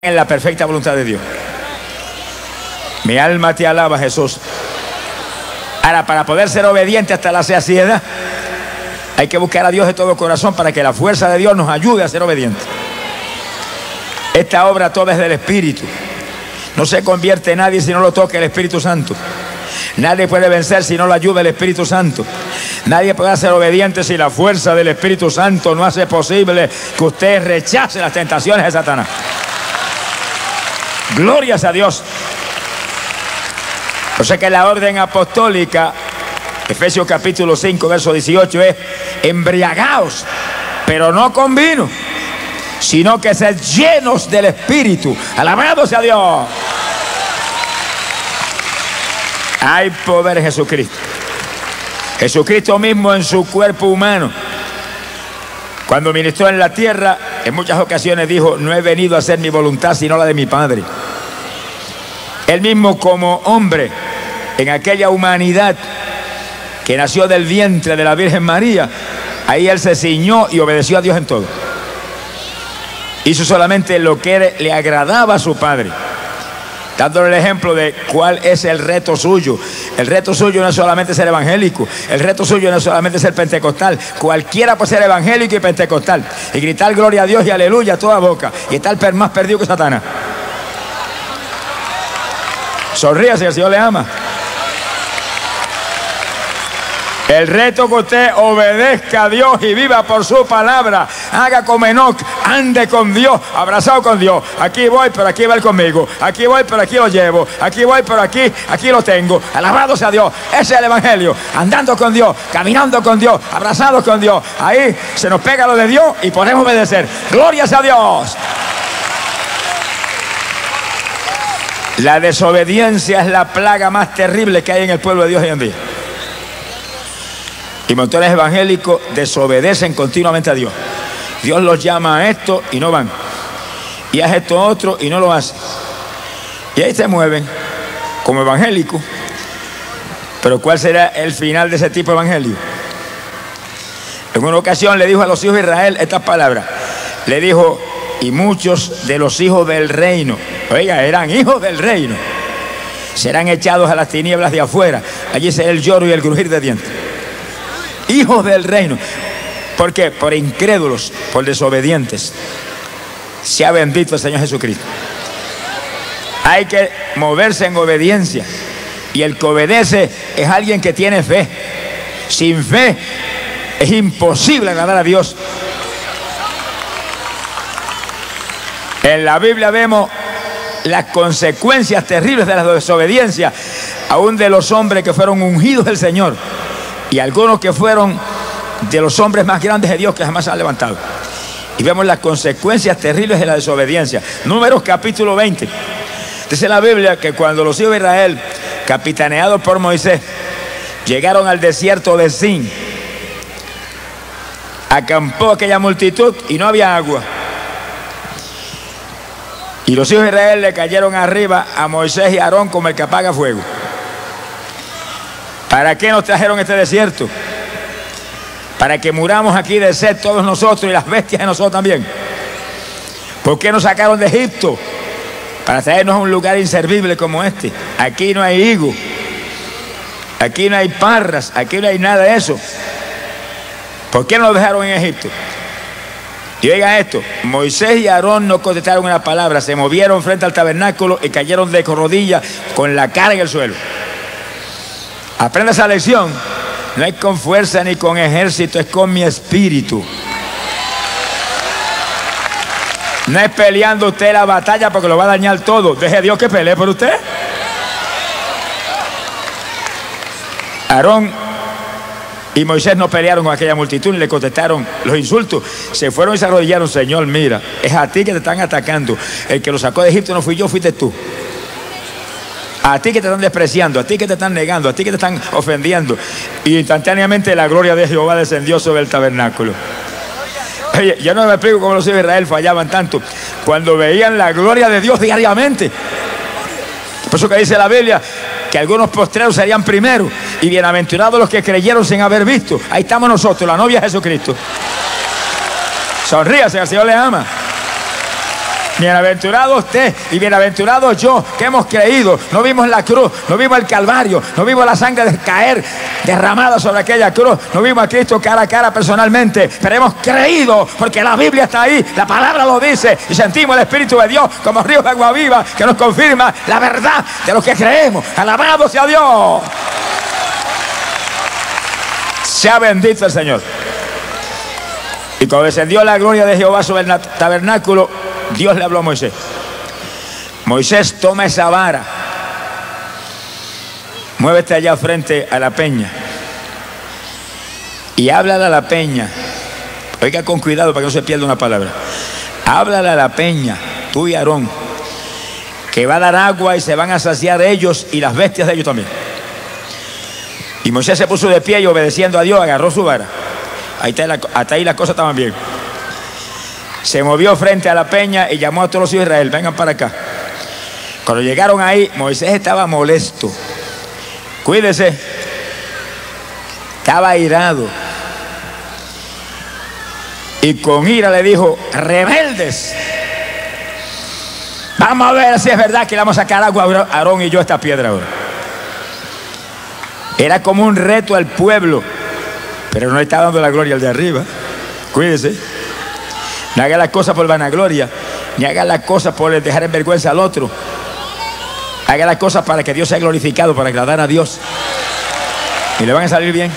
en la perfecta voluntad de Dios. Mi alma te alaba, Jesús. Ahora, para poder ser obediente hasta la saciedad, hay que buscar a Dios de todo corazón para que la fuerza de Dios nos ayude a ser obedientes. Esta obra toda es del Espíritu. No se convierte en nadie si no lo toca el Espíritu Santo. Nadie puede vencer si no lo ayuda el Espíritu Santo. Nadie puede ser obediente si la fuerza del Espíritu Santo no hace posible que usted rechace las tentaciones de Satanás. Glorias a Dios. O sea que la orden apostólica, Efesios capítulo 5, verso 18, es embriagaos, pero no con vino, sino que ser llenos del Espíritu. Alabado sea Dios. Hay poder en Jesucristo. Jesucristo mismo en su cuerpo humano, cuando ministró en la tierra, en muchas ocasiones dijo, no he venido a hacer mi voluntad sino la de mi Padre. Él mismo como hombre, en aquella humanidad que nació del vientre de la Virgen María, ahí él se ciñó y obedeció a Dios en todo. Hizo solamente lo que le agradaba a su Padre dándole el ejemplo de cuál es el reto suyo. El reto suyo no es solamente ser evangélico, el reto suyo no es solamente ser pentecostal. Cualquiera puede ser evangélico y pentecostal y gritar gloria a Dios y aleluya a toda boca y estar más perdido que Satanás. Sonríase, el Señor le ama. El reto que usted obedezca a Dios y viva por su palabra. Haga como Enoch, ande con Dios, abrazado con Dios. Aquí voy, pero aquí va él conmigo. Aquí voy, pero aquí lo llevo. Aquí voy, pero aquí, aquí lo tengo. Alabado sea Dios. Ese es el Evangelio. Andando con Dios, caminando con Dios, abrazado con Dios. Ahí se nos pega lo de Dios y podemos obedecer. Gloria a Dios. La desobediencia es la plaga más terrible que hay en el pueblo de Dios hoy en día. Y montones evangélicos desobedecen continuamente a Dios. Dios los llama a esto y no van. Y haz esto otro y no lo hacen. Y ahí se mueven como evangélicos. Pero ¿cuál será el final de ese tipo de evangelio? En una ocasión le dijo a los hijos de Israel estas palabras. Le dijo, y muchos de los hijos del reino, oiga, eran hijos del reino, serán echados a las tinieblas de afuera. Allí será el lloro y el crujir de dientes hijos del reino. ¿Por qué? Por incrédulos, por desobedientes. Sea bendito el Señor Jesucristo. Hay que moverse en obediencia. Y el que obedece es alguien que tiene fe. Sin fe es imposible agradar a Dios. En la Biblia vemos las consecuencias terribles de la desobediencia, aún de los hombres que fueron ungidos del Señor y algunos que fueron de los hombres más grandes de Dios que jamás se han levantado. Y vemos las consecuencias terribles de la desobediencia. Números capítulo 20. Dice la Biblia que cuando los hijos de Israel, capitaneados por Moisés, llegaron al desierto de Sin, acampó aquella multitud y no había agua. Y los hijos de Israel le cayeron arriba a Moisés y Aarón como el que apaga fuego. ¿Para qué nos trajeron este desierto? Para que muramos aquí de sed todos nosotros y las bestias de nosotros también. ¿Por qué nos sacaron de Egipto? Para traernos a un lugar inservible como este. Aquí no hay higo. Aquí no hay parras. Aquí no hay nada de eso. ¿Por qué nos dejaron en Egipto? Y oiga esto, Moisés y Aarón no contestaron una palabra, se movieron frente al tabernáculo y cayeron de rodillas con la cara en el suelo. Aprenda esa lección. No es con fuerza ni con ejército, es con mi espíritu. No es peleando usted la batalla porque lo va a dañar todo. Deje a Dios que pelee por usted. Aarón y Moisés no pelearon con aquella multitud ni le contestaron los insultos. Se fueron y se arrodillaron. Señor, mira, es a ti que te están atacando. El que lo sacó de Egipto no fui yo, fuiste tú. A ti que te están despreciando, a ti que te están negando, a ti que te están ofendiendo. Y instantáneamente la gloria de Jehová descendió sobre el tabernáculo. Oye, yo no me explico cómo los hijos de Israel fallaban tanto cuando veían la gloria de Dios diariamente. Por eso que dice la Biblia que algunos postreros serían primero y bienaventurados los que creyeron sin haber visto. Ahí estamos nosotros, la novia Jesucristo. Sonríase, el Señor le ama. Bienaventurado usted y bienaventurado yo que hemos creído. No vimos la cruz, no vimos el Calvario, no vimos la sangre caer derramada sobre aquella cruz, no vimos a Cristo cara a cara personalmente, pero hemos creído porque la Biblia está ahí, la palabra lo dice y sentimos el Espíritu de Dios como río de agua viva que nos confirma la verdad de lo que creemos. Alabado sea Dios. Sea bendito el Señor. Y cuando descendió la gloria de Jehová sobre el tabernáculo, Dios le habló a Moisés. Moisés, toma esa vara. Muévete allá frente a la peña. Y háblale a la peña. Oiga con cuidado para que no se pierda una palabra. Háblale a la peña, tú y Aarón, que va a dar agua y se van a saciar ellos y las bestias de ellos también. Y Moisés se puso de pie y obedeciendo a Dios agarró su vara. Ahí está hasta ahí las cosas estaban bien. Se movió frente a la peña y llamó a todos los hijos de Israel, vengan para acá. Cuando llegaron ahí, Moisés estaba molesto. Cuídese. Estaba irado. Y con ira le dijo, rebeldes. Vamos a ver si es verdad que le vamos a sacar agua a Aarón y yo esta piedra ahora. Era como un reto al pueblo, pero no está dando la gloria al de arriba. Cuídese. No haga las cosas por vanagloria, ni haga las cosas por dejar en vergüenza al otro. Haga las cosas para que Dios sea glorificado, para agradar a Dios. Y le van a salir bien.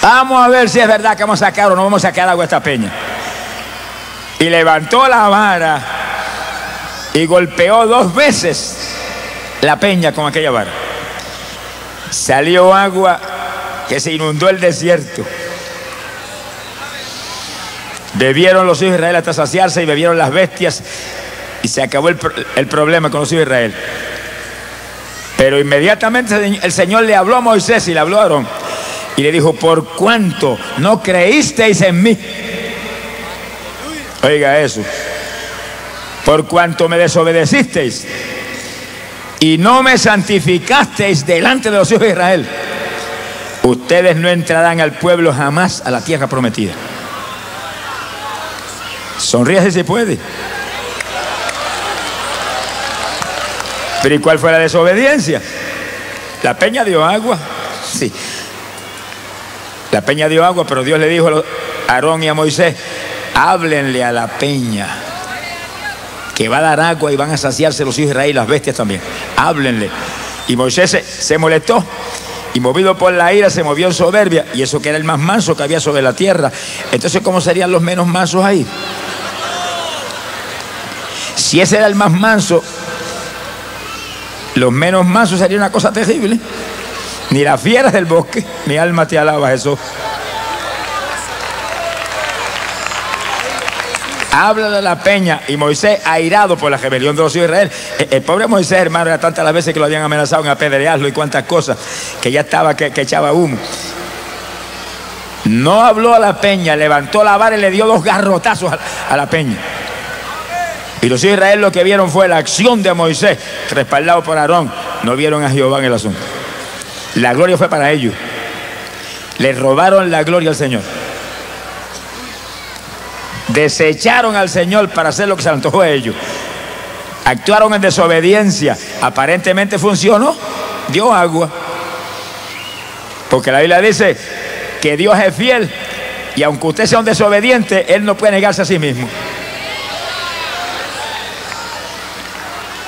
Vamos a ver si es verdad que vamos a sacar o no vamos a sacar agua a esta peña. Y levantó la vara y golpeó dos veces la peña con aquella vara. Salió agua que se inundó el desierto. Bebieron los hijos de Israel hasta saciarse y bebieron las bestias y se acabó el, problema con los hijos de Israel. Pero inmediatamente el Señor le habló a Moisés y le habló a Aarón y le dijo, por cuánto no creísteis en mí. Oiga eso. Por cuanto me desobedecisteis y no me santificasteis delante de los hijos de Israel, ustedes no entrarán al pueblo jamás a la tierra prometida. Sonríe si se puede. Pero ¿y cuál fue la desobediencia? La peña dio agua. Sí. La peña dio agua, pero Dios le dijo a Aarón y a Moisés, háblenle a la peña que va a dar agua y van a saciarse los hijos de Israel y las bestias también. Háblenle. Y Moisés se, molestó y movido por la ira se movió en soberbia y eso que era el más manso que había sobre la tierra. Entonces, ¿cómo serían los menos mansos ahí? Si ese era el más manso, los menos mansos sería una cosa terrible. Ni las fieras del bosque, mi alma te alaba, Jesús. Habla de la peña y Moisés airado por la rebelión de los hijos de Israel. El, pobre Moisés, hermano, era tantas las veces que lo habían amenazado en apedrearlo y cuantas cosas, que ya estaba que, echaba humo. No habló a la peña, levantó la vara y le dio dos garrotazos a, a la peña. Y los hijos de Israel lo que vieron fue la acción de Moisés, respaldado por Aarón. No vieron a Jehová en el asunto. La gloria fue para ellos. Le robaron la gloria al Señor. Desecharon al Señor para hacer lo que se antojó a ellos. Actuaron en desobediencia. Aparentemente funcionó. Dio agua. Porque la Biblia dice que Dios es fiel. Y aunque usted sea un desobediente, Él no puede negarse a sí mismo.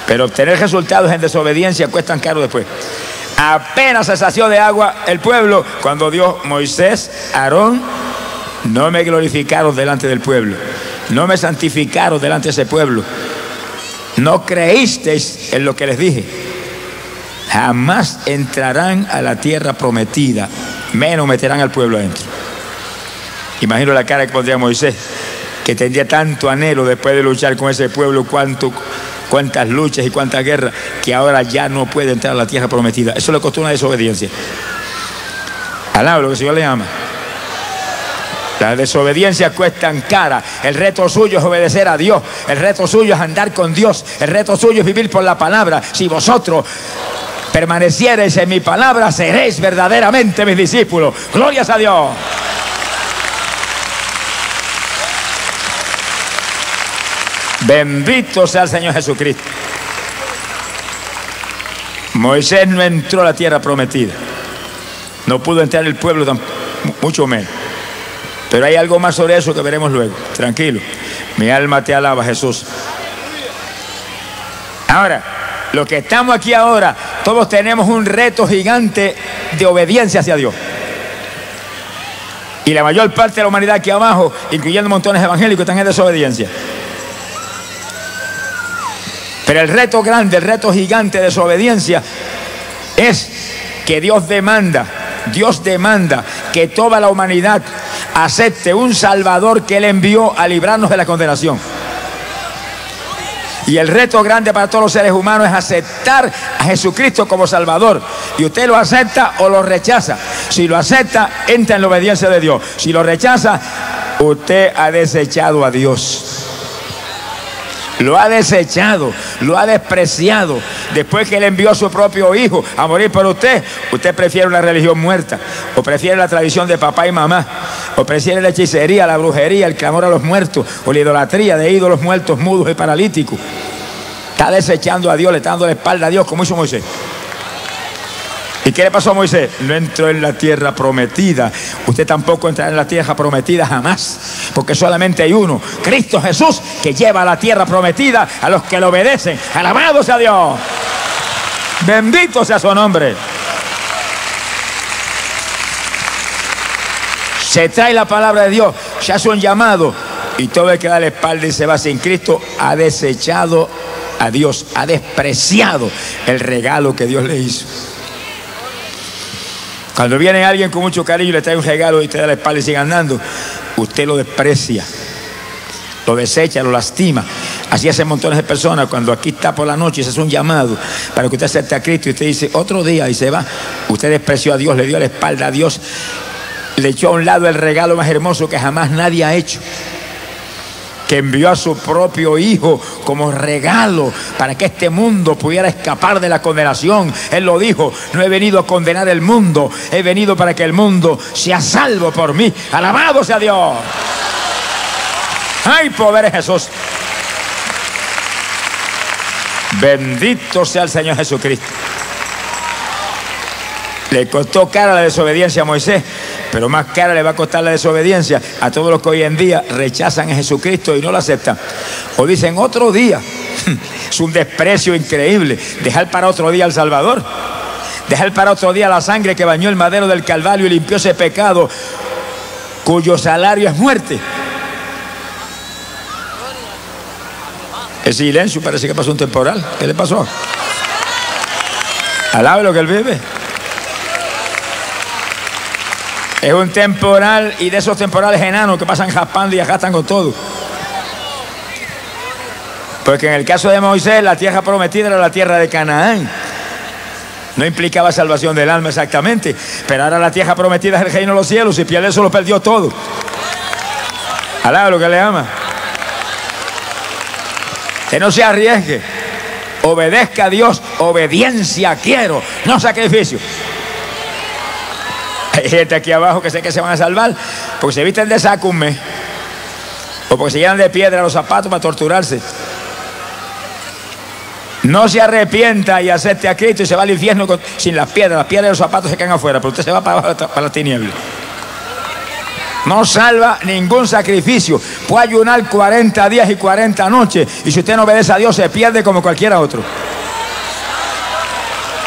Pero obtener resultados en desobediencia cuestan caro después. Apenas se sació de agua el pueblo cuando Dios, Moisés, Aarón, no me glorificaron delante del pueblo, no me santificaron delante de ese pueblo, no creísteis en lo que les dije. Jamás entrarán a la tierra prometida, menos meterán al pueblo adentro. Imagino la cara que pondría Moisés, que tendría tanto anhelo después de luchar con ese pueblo, cuántas luchas y cuántas guerras, que ahora ya no puede entrar a la tierra prometida. Eso le costó una desobediencia. Alaba lo que el Señor le ama. La desobediencia cuestan cara. El reto suyo es obedecer a Dios. El reto suyo es andar con Dios. El reto suyo es vivir por la palabra. Si vosotros permaneciereis en mi palabra, seréis verdaderamente mis discípulos. Glorias a Dios. Bendito sea el Señor Jesucristo. Moisés no entró a la tierra prometida. No pudo entrar el pueblo mucho menos. Pero hay algo más sobre eso que veremos luego. Tranquilo. Mi alma te alaba, Jesús. Ahora, lo que estamos aquí ahora, todos tenemos un reto gigante de obediencia hacia Dios. Y la mayor parte de la humanidad aquí abajo, incluyendo montones evangélicos, están en desobediencia. Pero el reto grande, el reto gigante de desobediencia es que Dios demanda, Dios demanda que toda la humanidad acepte un Salvador que Él envió a librarnos de la condenación. Y el reto grande para todos los seres humanos es aceptar a Jesucristo como Salvador. Y usted lo acepta o lo rechaza. Si lo acepta, entra en la obediencia de Dios. Si lo rechaza, usted ha desechado a Dios. Lo ha desechado, lo ha despreciado. Después que él envió a su propio hijo a morir por usted, usted prefiere una religión muerta, o prefiere la tradición de papá y mamá, o prefiere la hechicería, la brujería, el clamor a los muertos, o la idolatría de ídolos muertos, mudos y paralíticos. Está desechando a Dios, le está dando la espalda a Dios, como hizo Moisés. ¿Y qué le pasó a Moisés? No entró en la tierra prometida. Usted tampoco entrará en la tierra prometida jamás. Porque solamente hay uno, Cristo Jesús, que lleva a la tierra prometida a los que le obedecen. Alabado sea Dios. Bendito sea su nombre. Se trae la palabra de Dios, se hace un llamado y todo el que da la espalda y se va sin Cristo ha desechado a Dios, ha despreciado el regalo que Dios le hizo. Cuando viene alguien con mucho cariño y le trae un regalo y te da la espalda y sigue andando, usted lo desprecia, lo desecha, lo lastima. Así hacen montones de personas cuando aquí está por la noche y se hace un llamado para que usted acepte a Cristo y usted dice otro día y se va. Usted despreció a Dios, le dio la espalda a Dios, le echó a un lado el regalo más hermoso que jamás nadie ha hecho que envió a su propio Hijo como regalo para que este mundo pudiera escapar de la condenación. Él lo dijo, no he venido a condenar el mundo, he venido para que el mundo sea salvo por mí. Alabado sea Dios. ¡Ay, poder Jesús! Bendito sea el Señor Jesucristo. Le costó cara la desobediencia a Moisés, pero más cara le va a costar la desobediencia a todos los que hoy en día rechazan a Jesucristo y no lo aceptan. O dicen otro día. Es un desprecio increíble. Dejar para otro día al Salvador. Dejar para otro día la sangre que bañó el madero del Calvario y limpió ese pecado cuyo salario es muerte. El silencio parece que pasó un temporal. ¿Qué le pasó? Alabe lo que él vive. Es un temporal y de esos temporales enanos que pasan jaspando y ajastan con todo. Porque en el caso de Moisés, la tierra prometida era la tierra de Canaán. No implicaba salvación del alma exactamente, pero ahora la tierra prometida es el reino de los cielos y pierde eso lo perdió todo. Alaba lo que le ama. Que no se arriesgue. Obedezca a Dios. Obediencia quiero, no sacrificio. Hay gente aquí abajo que sé que se van a salvar porque se visten de saco. O porque se llenan de piedra los zapatos para torturarse. No se arrepienta y acepte a Cristo y se va al infierno sin las piedras. Las piedras de los zapatos se caen afuera, pero usted se va para, para las tinieblas. No salva ningún sacrificio. Puede ayunar 40 días y 40 noches. Y si usted no obedece a Dios, se pierde como cualquiera otro.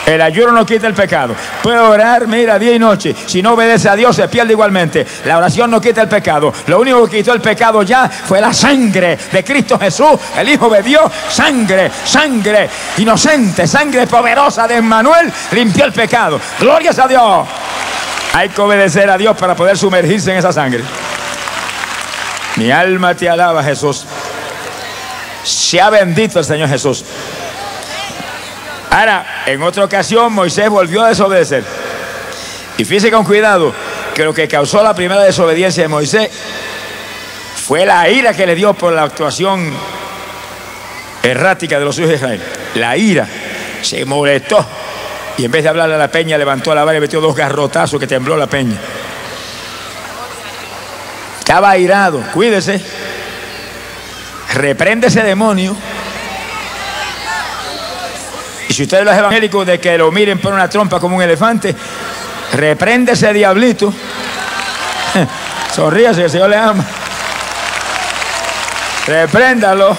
El ayuno no quita el pecado. Puede orar, mira, día y noche. Si no obedece a Dios, se pierde igualmente. La oración no quita el pecado. Lo único que quitó el pecado ya fue la sangre de Cristo Jesús. El Hijo de Dios, sangre, sangre inocente, sangre poderosa de Emmanuel, limpió el pecado. Glorias a Dios. Hay que obedecer a Dios para poder sumergirse en esa sangre. Mi alma te alaba, Jesús. Sea bendito el Señor Jesús. Ahora, en otra ocasión Moisés volvió a desobedecer. Y fíjese con cuidado que lo que causó la primera desobediencia de Moisés fue la ira que le dio por la actuación errática de los hijos de Israel. La ira se molestó y en vez de hablarle a la peña levantó la vara y metió dos garrotazos que tembló la peña. Estaba airado, cuídese. reprende ese demonio. Y si ustedes los evangélicos de que lo miren por una trompa como un elefante, reprende ese diablito. Sonríase, el Señor le ama. Repréndalo.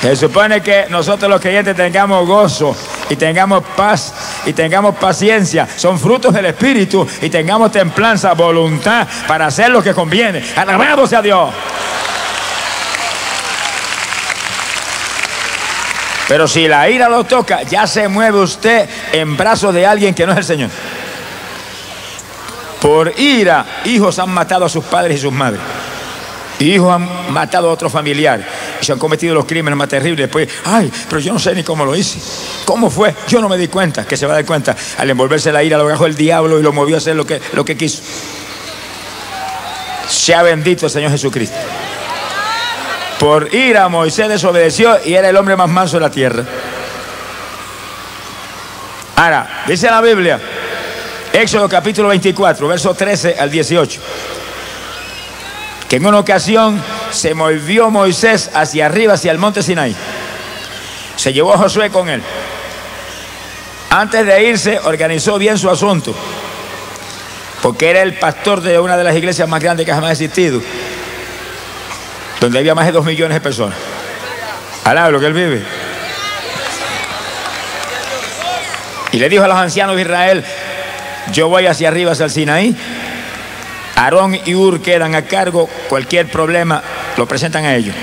Se supone que nosotros los creyentes tengamos gozo y tengamos paz y tengamos paciencia. Son frutos del Espíritu y tengamos templanza, voluntad para hacer lo que conviene. Alabamos a Dios. Pero si la ira lo toca, ya se mueve usted en brazos de alguien que no es el Señor. Por ira, hijos han matado a sus padres y sus madres. Hijos han matado a otros familiares y se han cometido los crímenes más terribles. Después, ay, pero yo no sé ni cómo lo hice. ¿Cómo fue? Yo no me di cuenta. Que se va a dar cuenta. Al envolverse la ira, lo agarró el diablo y lo movió a hacer lo que, lo que quiso. Sea bendito el Señor Jesucristo. Por ira, Moisés desobedeció y era el hombre más manso de la tierra. Ahora, dice la Biblia, Éxodo capítulo 24, verso 13 al 18 que en una ocasión se movió Moisés hacia arriba, hacia el monte Sinai. Se llevó a Josué con él. Antes de irse, organizó bien su asunto, porque era el pastor de una de las iglesias más grandes que jamás ha existido, donde había más de dos millones de personas. Alá lo que él vive. Y le dijo a los ancianos de Israel, yo voy hacia arriba, hacia el Sinaí, Aarón y Ur quedan a cargo, cualquier problema lo presentan a ellos.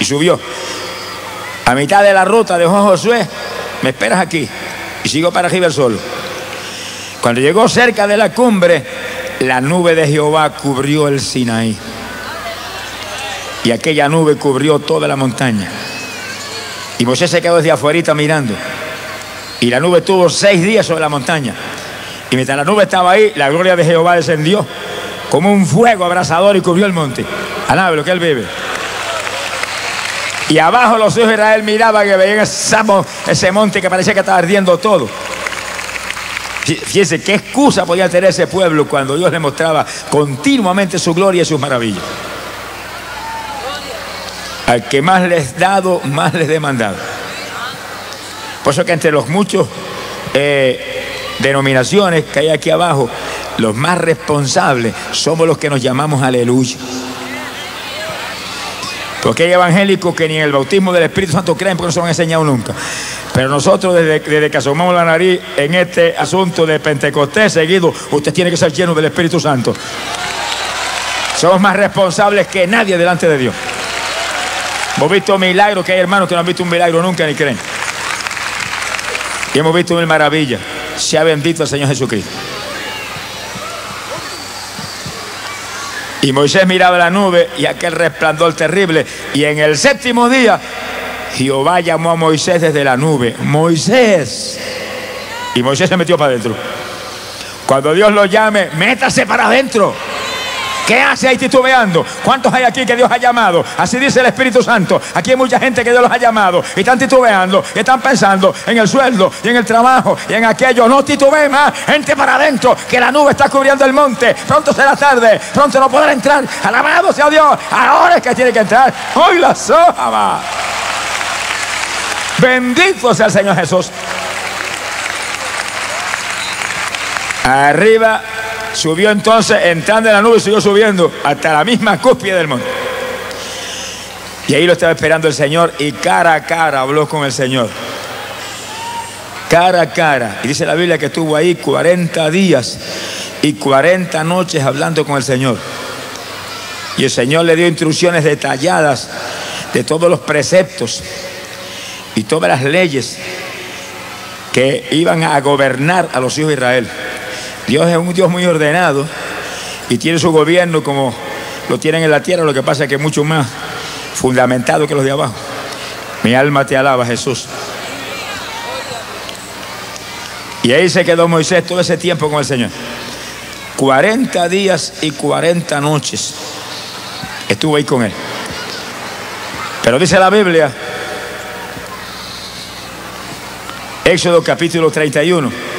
Y subió. A mitad de la ruta dejó Josué, me esperas aquí. Y sigo para arriba solo. Cuando llegó cerca de la cumbre, la nube de Jehová cubrió el Sinaí. Y aquella nube cubrió toda la montaña. Y Moisés se quedó desde afuera mirando. Y la nube tuvo seis días sobre la montaña. Y mientras la nube estaba ahí, la gloria de Jehová descendió como un fuego abrasador y cubrió el monte. Alabe lo que él vive. Y abajo los hijos de Israel miraban que veían ese monte que parecía que estaba ardiendo todo. Fíjense qué excusa podía tener ese pueblo cuando Dios le mostraba continuamente su gloria y sus maravillas. Al que más les dado, más les demandado. Por eso que entre los muchos eh, denominaciones que hay aquí abajo, los más responsables somos los que nos llamamos aleluya. Porque hay evangélicos que ni en el bautismo del Espíritu Santo creen porque no se lo han enseñado nunca. Pero nosotros desde, desde que asomamos la nariz en este asunto de Pentecostés seguido, usted tiene que ser lleno del Espíritu Santo. Somos más responsables que nadie delante de Dios. Hemos visto milagros, que hay hermanos que no han visto un milagro nunca ni creen. Y hemos visto mil maravillas. Sea bendito el Señor Jesucristo. Y Moisés miraba la nube y aquel resplandor terrible. Y en el séptimo día, Jehová llamó a Moisés desde la nube. Moisés. Y Moisés se metió para adentro. Cuando Dios lo llame, métase para adentro. ¿Qué hace ahí titubeando? ¿Cuántos hay aquí que Dios ha llamado? Así dice el Espíritu Santo. Aquí hay mucha gente que Dios los ha llamado y están titubeando y están pensando en el sueldo y en el trabajo y en aquello. No titubee más, gente para adentro, que la nube está cubriendo el monte. Pronto será tarde, pronto no podrá entrar. Alabado sea Dios. Ahora es que tiene que entrar. Hoy la soja Bendito sea el Señor Jesús. Arriba Subió entonces, entrando en la nube, siguió subiendo hasta la misma cúspide del monte. Y ahí lo estaba esperando el Señor y cara a cara habló con el Señor. Cara a cara. Y dice la Biblia que estuvo ahí 40 días y 40 noches hablando con el Señor. Y el Señor le dio instrucciones detalladas de todos los preceptos y todas las leyes que iban a gobernar a los hijos de Israel. Dios es un Dios muy ordenado y tiene su gobierno como lo tienen en la tierra, lo que pasa es que es mucho más fundamentado que los de abajo. Mi alma te alaba, Jesús. Y ahí se quedó Moisés todo ese tiempo con el Señor. 40 días y 40 noches estuvo ahí con él. Pero dice la Biblia, Éxodo capítulo 31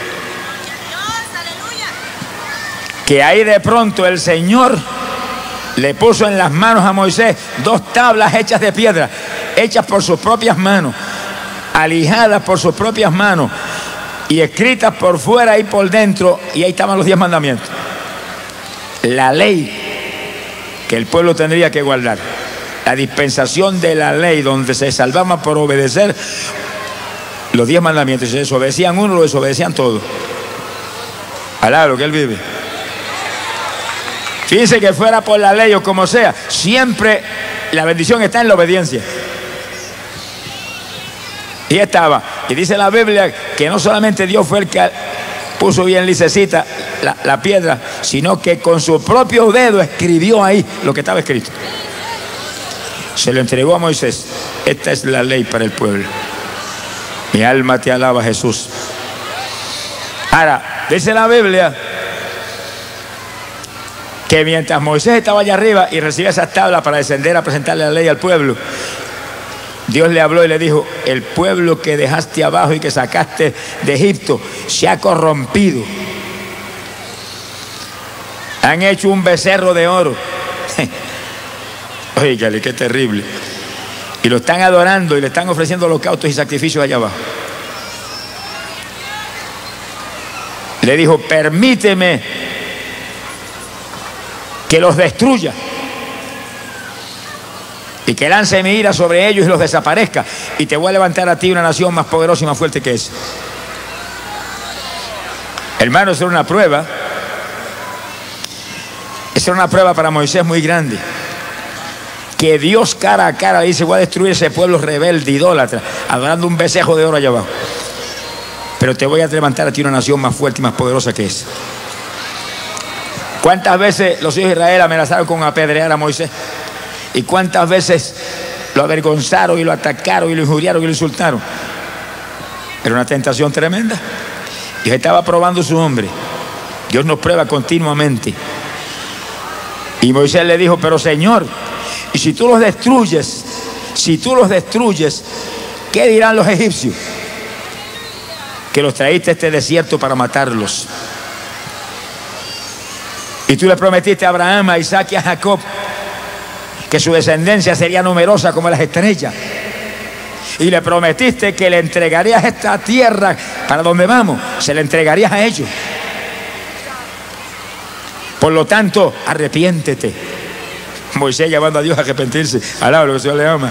que ahí de pronto el Señor le puso en las manos a Moisés dos tablas hechas de piedra, hechas por sus propias manos, alijadas por sus propias manos y escritas por fuera y por dentro, y ahí estaban los diez mandamientos. La ley que el pueblo tendría que guardar, la dispensación de la ley donde se salvaban por obedecer los diez mandamientos, si desobedecían uno, lo desobedecían todos. Alá lo que él vive. Fíjense que fuera por la ley o como sea, siempre la bendición está en la obediencia. Y estaba. Y dice la Biblia que no solamente Dios fue el que puso bien licecita la, la piedra, sino que con su propio dedo escribió ahí lo que estaba escrito. Se lo entregó a Moisés. Esta es la ley para el pueblo. Mi alma te alaba, Jesús. Ahora, dice la Biblia que mientras Moisés estaba allá arriba y recibía esas tablas para descender a presentarle la ley al pueblo, Dios le habló y le dijo, el pueblo que dejaste abajo y que sacaste de Egipto se ha corrompido. Han hecho un becerro de oro. Oígale, qué terrible. Y lo están adorando y le están ofreciendo holocaustos y sacrificios allá abajo. Le dijo, permíteme que los destruya y que lance mi ira sobre ellos y los desaparezca y te voy a levantar a ti una nación más poderosa y más fuerte que esa. Hermano, esa era una prueba. Esa era una prueba para Moisés muy grande. Que Dios cara a cara dice, voy a destruir ese pueblo rebelde, idólatra, adorando un besejo de oro allá abajo. Pero te voy a levantar a ti una nación más fuerte y más poderosa que esa. ¿Cuántas veces los hijos de Israel amenazaron con apedrear a Moisés? ¿Y cuántas veces lo avergonzaron y lo atacaron y lo injuriaron y lo insultaron? Era una tentación tremenda. Dios estaba probando su hombre. Dios nos prueba continuamente. Y Moisés le dijo, pero Señor, y si tú los destruyes, si tú los destruyes, ¿qué dirán los egipcios? Que los traíste a este desierto para matarlos. Y tú le prometiste a Abraham, a Isaac y a Jacob que su descendencia sería numerosa como las estrellas. Y le prometiste que le entregarías esta tierra para donde vamos, se la entregarías a ellos. Por lo tanto, arrepiéntete. Moisés llamando a Dios a arrepentirse. Alaba lo que Dios le ama.